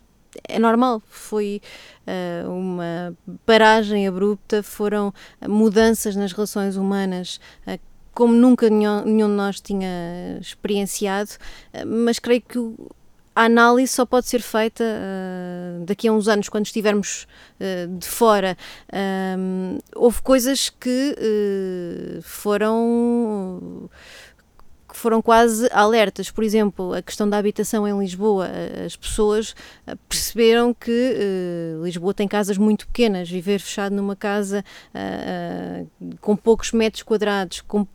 Speaker 2: é normal, foi uh, uma paragem abrupta, foram mudanças nas relações humanas uh, como nunca nenhum, nenhum, de nós tinha experienciado, uh, mas creio que a análise só pode ser feita daqui a uns anos, quando estivermos de fora. houve coisas que foram foram quase alertas. Por exemplo, a questão da habitação em Lisboa. As pessoas perceberam que uh, Lisboa tem casas muito pequenas. Viver fechado numa casa uh, uh, com poucos metros quadrados, com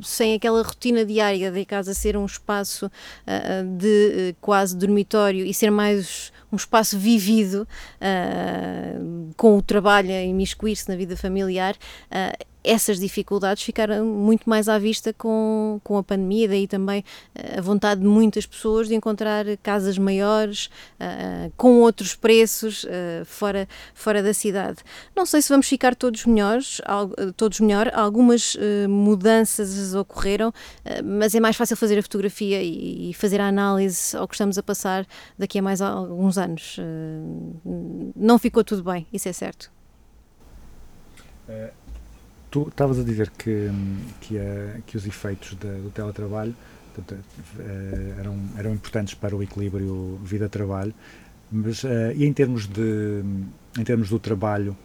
Speaker 2: sem aquela rotina diária de casa ser um espaço uh, de uh, quase dormitório e ser mais um espaço vivido uh, com o trabalho a imiscuir-se na vida familiar, essas dificuldades ficaram muito mais à vista com, com a pandemia, daí também a vontade de muitas pessoas de encontrar casas maiores, uh, com outros preços, uh, fora, fora da cidade. Não sei se vamos ficar todos melhores, todos melhor, algumas uh, mudanças ocorreram, mas é mais fácil fazer a fotografia e, e, fazer a análise ao que estamos a passar daqui a mais alguns anos. não ficou tudo bem, isso é certo.
Speaker 1: Tu estavas a dizer que, que, a, que os efeitos de, do teletrabalho portanto, eram, eram importantes para o equilíbrio vida-trabalho, mas uh, e em termos, de, em termos do trabalho,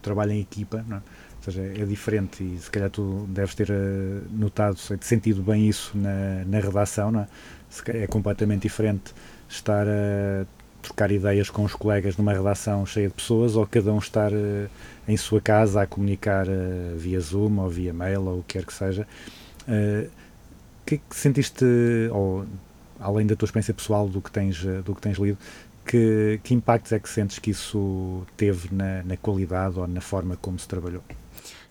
Speaker 1: trabalho em equipa, não é? ou seja, é diferente e se calhar tu deves ter notado, sentido bem isso na, na redação, não é? é completamente diferente estar a trocar ideias com os colegas numa redação cheia de pessoas ou cada um estar uh, em sua casa a comunicar uh, via Zoom ou via mail ou o que quer que seja. O uh, que, que sentiste, ou além da tua experiência pessoal do que tens, do que tens lido, que, que impactos é que sentes que isso teve na, na qualidade ou na forma como se trabalhou?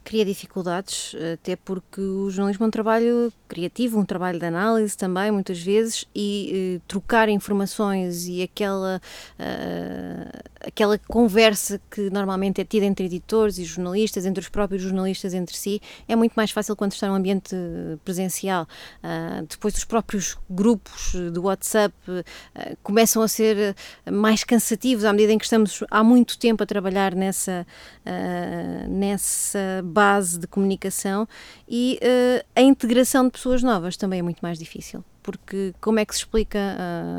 Speaker 2: Cria dificuldades, até porque o jornalismo é um trabalho criativo, um trabalho de análise também, muitas vezes, e uh, trocar informações e aquela, uh, aquela conversa que normalmente é tida entre editores e jornalistas, entre os próprios jornalistas entre si, é muito mais fácil quando está num ambiente presencial. Uh, depois, os próprios grupos do WhatsApp começam a ser mais cansativos à medida em que estamos há muito tempo a trabalhar nessa, nessa base de comunicação e uh, a integração de pessoas novas também é muito mais difícil. Porque como é que se explica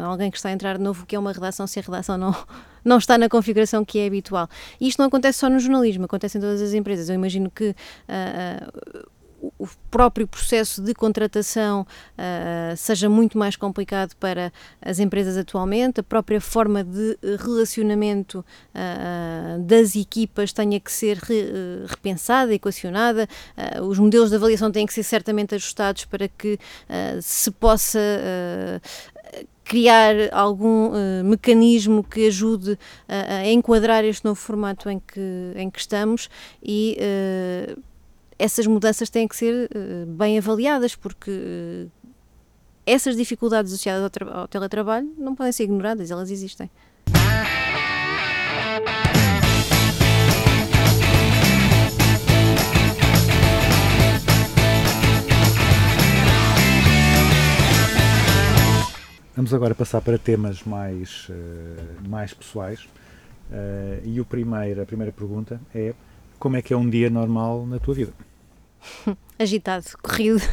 Speaker 2: a alguém que está a entrar de novo o que é uma redação se a redação não, (laughs) não está na configuração que é habitual? E isto não acontece só no jornalismo, acontece em todas as empresas. Eu imagino que uh, o- próprio processo de contratação ah, seja muito mais complicado para as empresas atualmente, a própria forma de eh, relacionamento ah, das equipas tenha que ser re- eh, repensada, equacionada, ah, os modelos de avaliação têm que ser certamente ajustados para que se possa criar algum eh, mecanismo que ajude a, a enquadrar este novo formato em que, em que estamos e eh, essas mudanças têm que ser eh, bem avaliadas porque eh, essas dificuldades associadas ao, ao teletrabalho não podem ser ignoradas, elas existem.
Speaker 1: Vamos agora passar para temas mais, eh, mais pessoais. E o primeiro, a primeira pergunta é como é que é um dia normal na tua vida? (laughs)
Speaker 2: agitado, corrido. (laughs)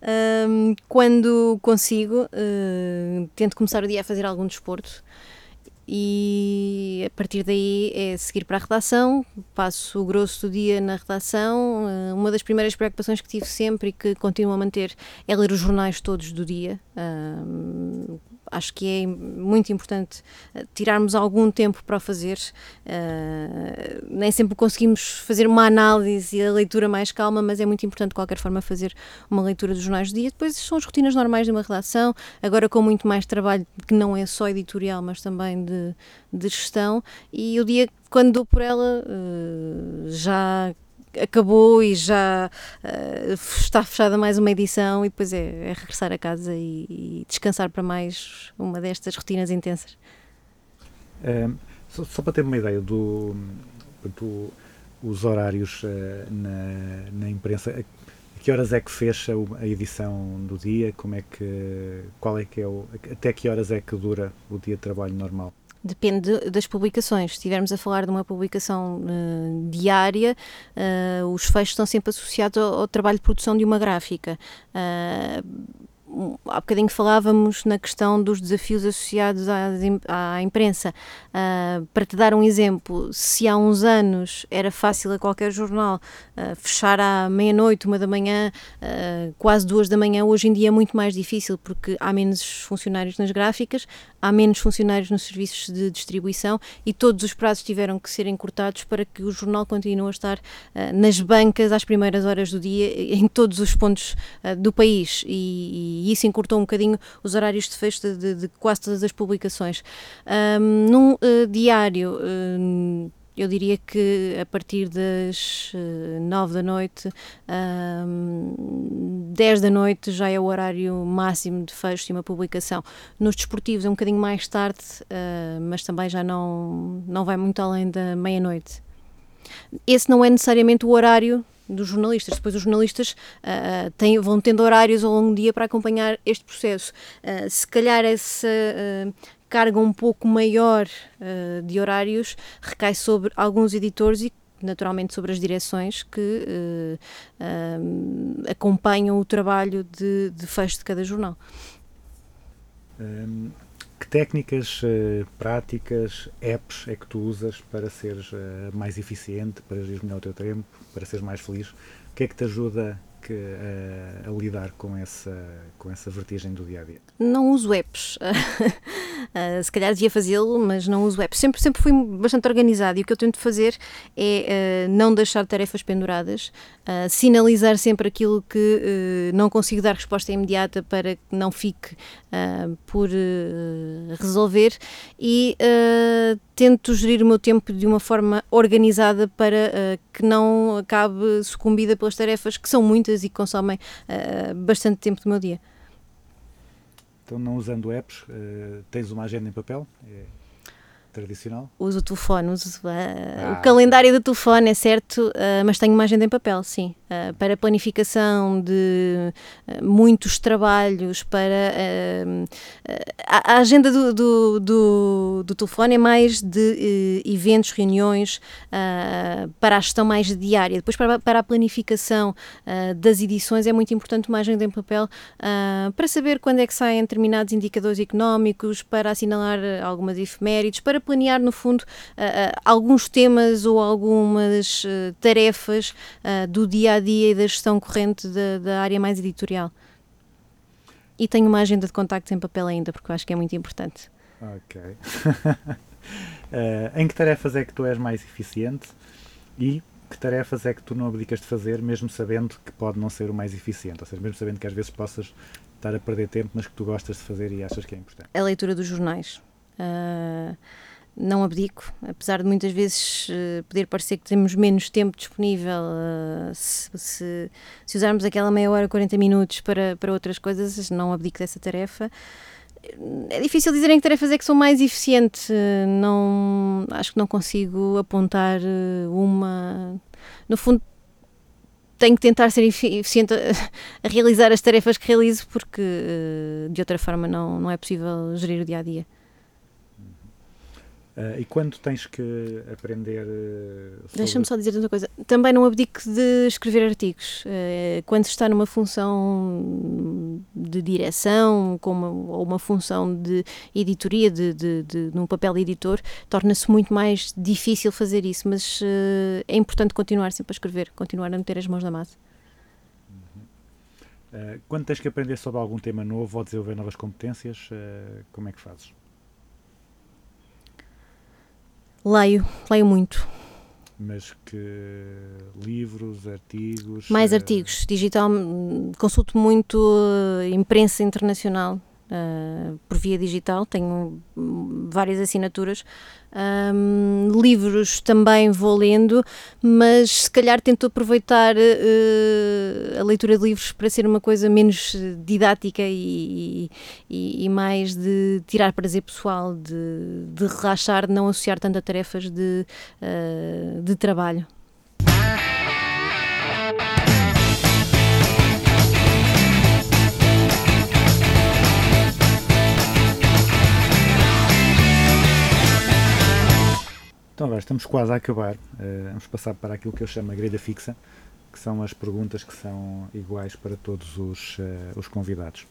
Speaker 2: Ahm, quando consigo, eh, tento começar o dia a fazer algum desporto e a partir daí é seguir para a redação, passo o grosso do dia na redação. Eh, uma das primeiras preocupações que tive sempre e que continuo a manter é ler os jornais todos do dia. Acho que é muito importante eh, tirarmos algum tempo para o fazer. Eh, nem sempre conseguimos fazer uma análise e a leitura mais calma, mas é muito importante de qualquer forma fazer uma leitura dos jornais do dia. Depois são as rotinas normais de uma redação, agora com muito mais trabalho que não é só editorial, mas também de, de gestão. E o dia, quando dou por ela, eh, já acabou e já eh, está fechada mais uma edição e depois é, é regressar a casa e, e descansar para mais uma destas rotinas intensas.
Speaker 1: Só, só para ter uma ideia do, do- os horários eh, na, na imprensa, a, que horas é que fecha a edição do dia? Como é que qual é que é o até que horas é que dura o dia de trabalho normal?
Speaker 2: Depende das publicações. Se estivermos a falar de uma publicação eh, diária, eh, os fechos estão sempre associados ao, ao trabalho de produção de uma gráfica. Um, há bocadinho falávamos na questão dos desafios associados à, imprensa. Ah, para te dar um exemplo, se há uns anos era fácil a qualquer jornal ah, fechar à meia-noite, uma da manhã, ah, quase duas da manhã, hoje em dia é muito mais difícil porque há menos funcionários nas gráficas, há menos funcionários nos serviços de distribuição e todos os prazos tiveram que ser encurtados para que o jornal continue a estar ah, nas bancas às primeiras horas do dia em todos os pontos ah, do país e, e isso encurtou um bocadinho os horários de fecho de, de- quase todas as publicações. Ahm, num ah, diário, eu diria que a partir das eh, nove da noite, ahm, 10 da noite já é o horário máximo de fecho de uma publicação. Nos desportivos é um bocadinho mais tarde, ah, mas também já não, não vai muito além da meia-noite. Esse não é necessariamente o horário dos jornalistas. Depois os jornalistas ah, têm- vão tendo horários ao longo do dia para acompanhar este processo. Ah, se calhar essa ah, carga um pouco maior de horários recai sobre alguns editores e naturalmente sobre as direções que ah, acompanham o trabalho de, de fecho de cada jornal.
Speaker 1: Hum, que técnicas, eh, práticas, apps é que tu usas para seres eh, mais eficiente, para gerir melhor o teu tempo, para seres mais feliz? O que é que te ajuda que, eh, a lidar com essa, com essa vertigem do dia a dia?
Speaker 2: Não uso apps. Ah, (laughs) se calhar devia fazê-lo, mas não uso apps. Sempre, sempre fui bastante organizado e o que eu tento fazer é ah, não deixar tarefas penduradas, ah, sinalizar sempre aquilo que eh, não consigo dar resposta imediata para que não fique por eh, resolver e tento gerir o meu tempo de uma forma organizada para que não acabe sucumbida pelas tarefas que são muitas e consomem ah, bastante tempo do meu dia.
Speaker 1: Então, não usando apps, eh, tens uma agenda em papel? É tradicional?
Speaker 2: Uso o telefone, uso ah,
Speaker 1: Ah,
Speaker 2: o calendário do telefone, é certo, ah, mas tenho uma agenda em papel, sim. Ah, para planificação de ah, muitos trabalhos, para. ah, ah, a, a agenda do, do, do, do telefone é mais de eh, eventos, reuniões, ah, para a gestão mais diária. Depois, para, para a planificação ah, das edições, é muito importante uma agenda em papel ah, para saber quando é que saem determinados indicadores económicos, para assinalar ah, algumas efemérides, para planear, no fundo, ah, ah, alguns temas ou algumas ah, tarefas do dia a dia e da gestão corrente da, da área mais editorial. E tenho uma agenda de contactos em papel ainda, porque eu acho que é muito importante.
Speaker 1: Ok. (laughs) Eh, em que tarefas é que tu és mais eficiente e que tarefas é que tu não abdicas de fazer, mesmo sabendo que pode não ser o mais eficiente? Ou seja, mesmo sabendo que às vezes possas estar a perder tempo, mas que tu gostas de fazer e achas que é importante.
Speaker 2: a leitura dos jornais. Ah, não abdico, apesar de muitas vezes eh, poder parecer que temos menos tempo disponível, ah, se, se- se usarmos aquela meia hora, 40 minutos para, para outras coisas, não abdico dessa tarefa. É difícil dizer em que tarefas é que sou mais eficiente, eh, não, acho que não consigo apontar eh, uma. No fundo, tenho que tentar ser efi- eficiente a, (laughs) a realizar as tarefas que realizo, porque eh, de outra forma não, não é possível gerir o dia a dia.
Speaker 1: Eh, e quando tens que aprender eh, sobre...
Speaker 2: Deixa-me só dizer outra coisa. Também não abdico de escrever artigos. Eh, Quando se está numa função de direção uma, ou uma função de editoria, de, de, de- num papel de editor, torna-se muito mais difícil fazer isso. Mas é importante continuar sempre a escrever, continuar a meter as mãos na massa.
Speaker 1: Eh, quando tens que aprender sobre algum tema novo ou desenvolver novas competências, como é que fazes?
Speaker 2: Leio, leio muito.
Speaker 1: Mas que livros, artigos...
Speaker 2: Mais
Speaker 1: eh,
Speaker 2: artigos. Digital, consulto muito eh, imprensa internacional eh, por via digital, tenho hum, várias assinaturas. Hum, livros também vou lendo, mas se calhar tento aproveitar eh, a leitura de livros para ser uma coisa menos eh, didática e, e- e mais de tirar prazer pessoal, de, de relaxar, de não associar tanto a tarefas de, eh, de trabalho.
Speaker 1: Estamos quase a acabar. Eh, vamos passar para aquilo que eu chamo a grelha fixa, que são as perguntas que são iguais para todos os, eh, os convidados.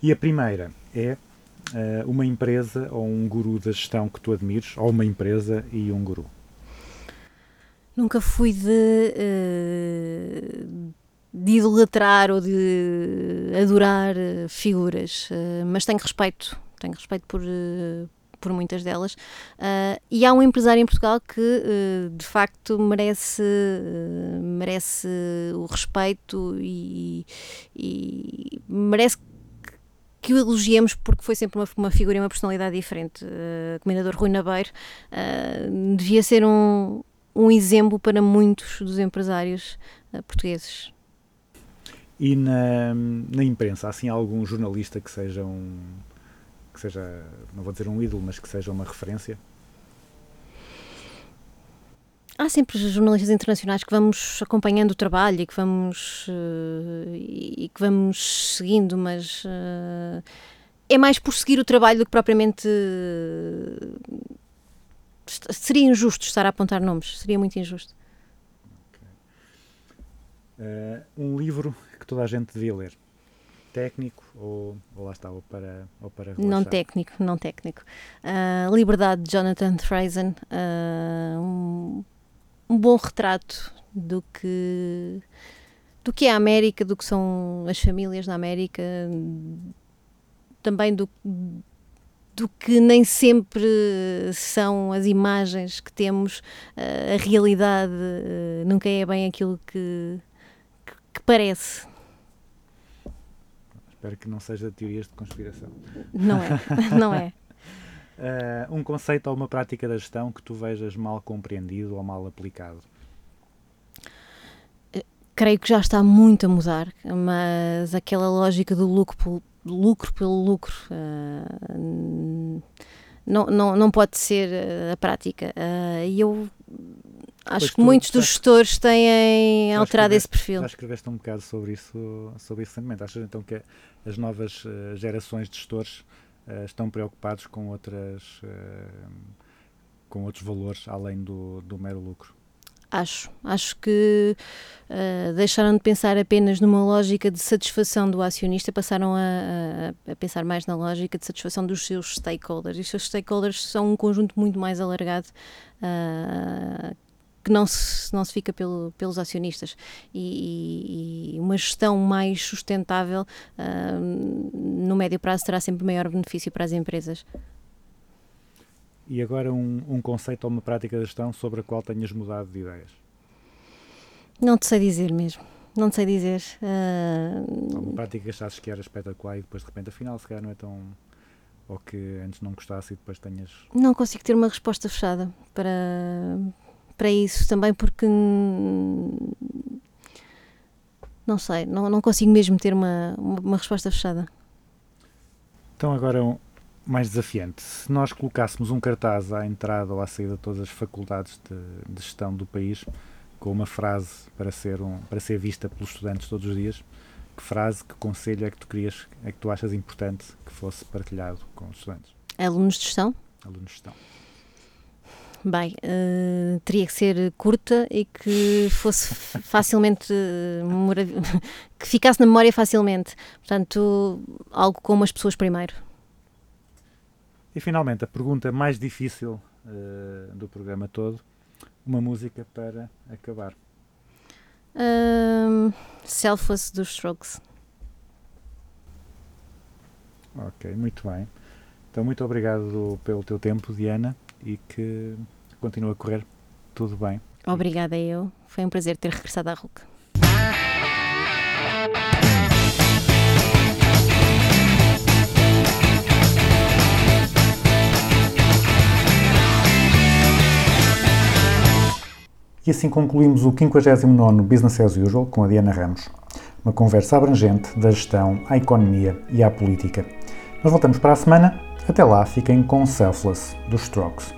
Speaker 1: E a primeira é eh, uma empresa ou um guru da gestão que tu admires, ou uma empresa e um guru.
Speaker 2: Nunca fui de, de idolatrar ou de adorar figuras, mas tenho respeito, tenho respeito por, por muitas delas. Ah, e há um empresário em Portugal que eh, de facto merece, eh, merece o respeito e, e merece que o elogiemos porque foi sempre uma, uma figura e uma personalidade diferente. Uh, o Comendador Rui Nabeiro uh, devia ser um, um exemplo para muitos dos empresários uh, portugueses.
Speaker 1: E na, na imprensa, há assim algum jornalista que seja um. Que seja, não vou dizer um ídolo, mas que seja uma referência?
Speaker 2: Há sempre jornalistas internacionais que vamos acompanhando o trabalho e que vamos, uh, e que vamos seguindo, mas uh, é mais por seguir o trabalho do que propriamente. Uh, seria injusto estar a apontar nomes, seria muito injusto.
Speaker 1: Uh, um livro que toda a gente devia ler. Técnico ou, ou lá está, ou para, ou para relaxar?
Speaker 2: Não técnico, não técnico. Uh, Liberdade de Jonathan Friesen, uh, um, um, bom retrato do que, do que é a América, do que são as famílias na América, também do, do que nem sempre são as imagens que temos, uh, a realidade nunca é bem aquilo que, que parece.
Speaker 1: Espero que não seja teorias de conspiração.
Speaker 2: Não é, (laughs) não é.
Speaker 1: Uh, um conceito ou uma prática da gestão que tu vejas mal compreendido ou mal aplicado?
Speaker 2: Creio que já está muito a mudar, mas aquela lógica do lucro pelo lucro, pelo lucro uh, não, não, não pode ser a prática. E eu acho
Speaker 1: Pois
Speaker 2: que
Speaker 1: tu
Speaker 2: muitos dos gestores têm alterado esse perfil.
Speaker 1: Já escreveste um bocado sobre isso, sobre isso recentemente. Achas então que as novas eh, gerações de gestores eh, estão preocupados com outras eh, com outros valores além do, do mero lucro?
Speaker 2: Acho. Acho que uh, deixaram de pensar apenas numa lógica de satisfação do acionista, passaram a, a, a, pensar mais na lógica de satisfação dos seus stakeholders. E os seus stakeholders são um conjunto muito mais alargado. Uh, que não se, não se fica pelo, pelos acionistas e, e, uma gestão mais sustentável uh, no médio prazo terá sempre maior benefício para as empresas.
Speaker 1: E agora um, um conceito ou uma prática de gestão sobre a qual tenhas mudado de ideias?
Speaker 2: Não te sei dizer mesmo. Não te sei dizer. Uh...
Speaker 1: Uma prática que achasses que era espetacular e depois de repente afinal se calhar não é tão. ou que antes não gostasse e depois tenhas.
Speaker 2: Não consigo ter uma resposta fechada para, para isso também porque. Não sei, não, não consigo mesmo ter uma, uma resposta fechada.
Speaker 1: Então agora mais desafiante. Se nós colocássemos um cartaz à entrada ou à saída de todas as faculdades de, de gestão do país com uma frase para ser, um, para ser vista pelos estudantes todos os dias, que frase, que conselho é que tu querias, é que tu achas importante que fosse partilhado com os estudantes?
Speaker 2: Alunos de gestão?
Speaker 1: Alunos de gestão.
Speaker 2: Bem, uh, teria que ser curta e que fosse facilmente (laughs) que ficasse na memória facilmente. Portanto, algo como as pessoas primeiro.
Speaker 1: E finalmente, a pergunta mais difícil uh, do programa todo: uma música para acabar.
Speaker 2: Um, Selfless dos Strokes.
Speaker 1: Ok, muito bem. Então, muito obrigado pelo teu tempo, Diana, e que continue a correr tudo bem.
Speaker 2: Obrigada eu. Foi um prazer ter regressado à RUC.
Speaker 1: E assim concluímos o 59 Business as Usual com a Diana Ramos. Uma conversa abrangente da gestão à economia e à política. Nós voltamos para a semana. Até lá, fiquem com Selfless dos Strokes.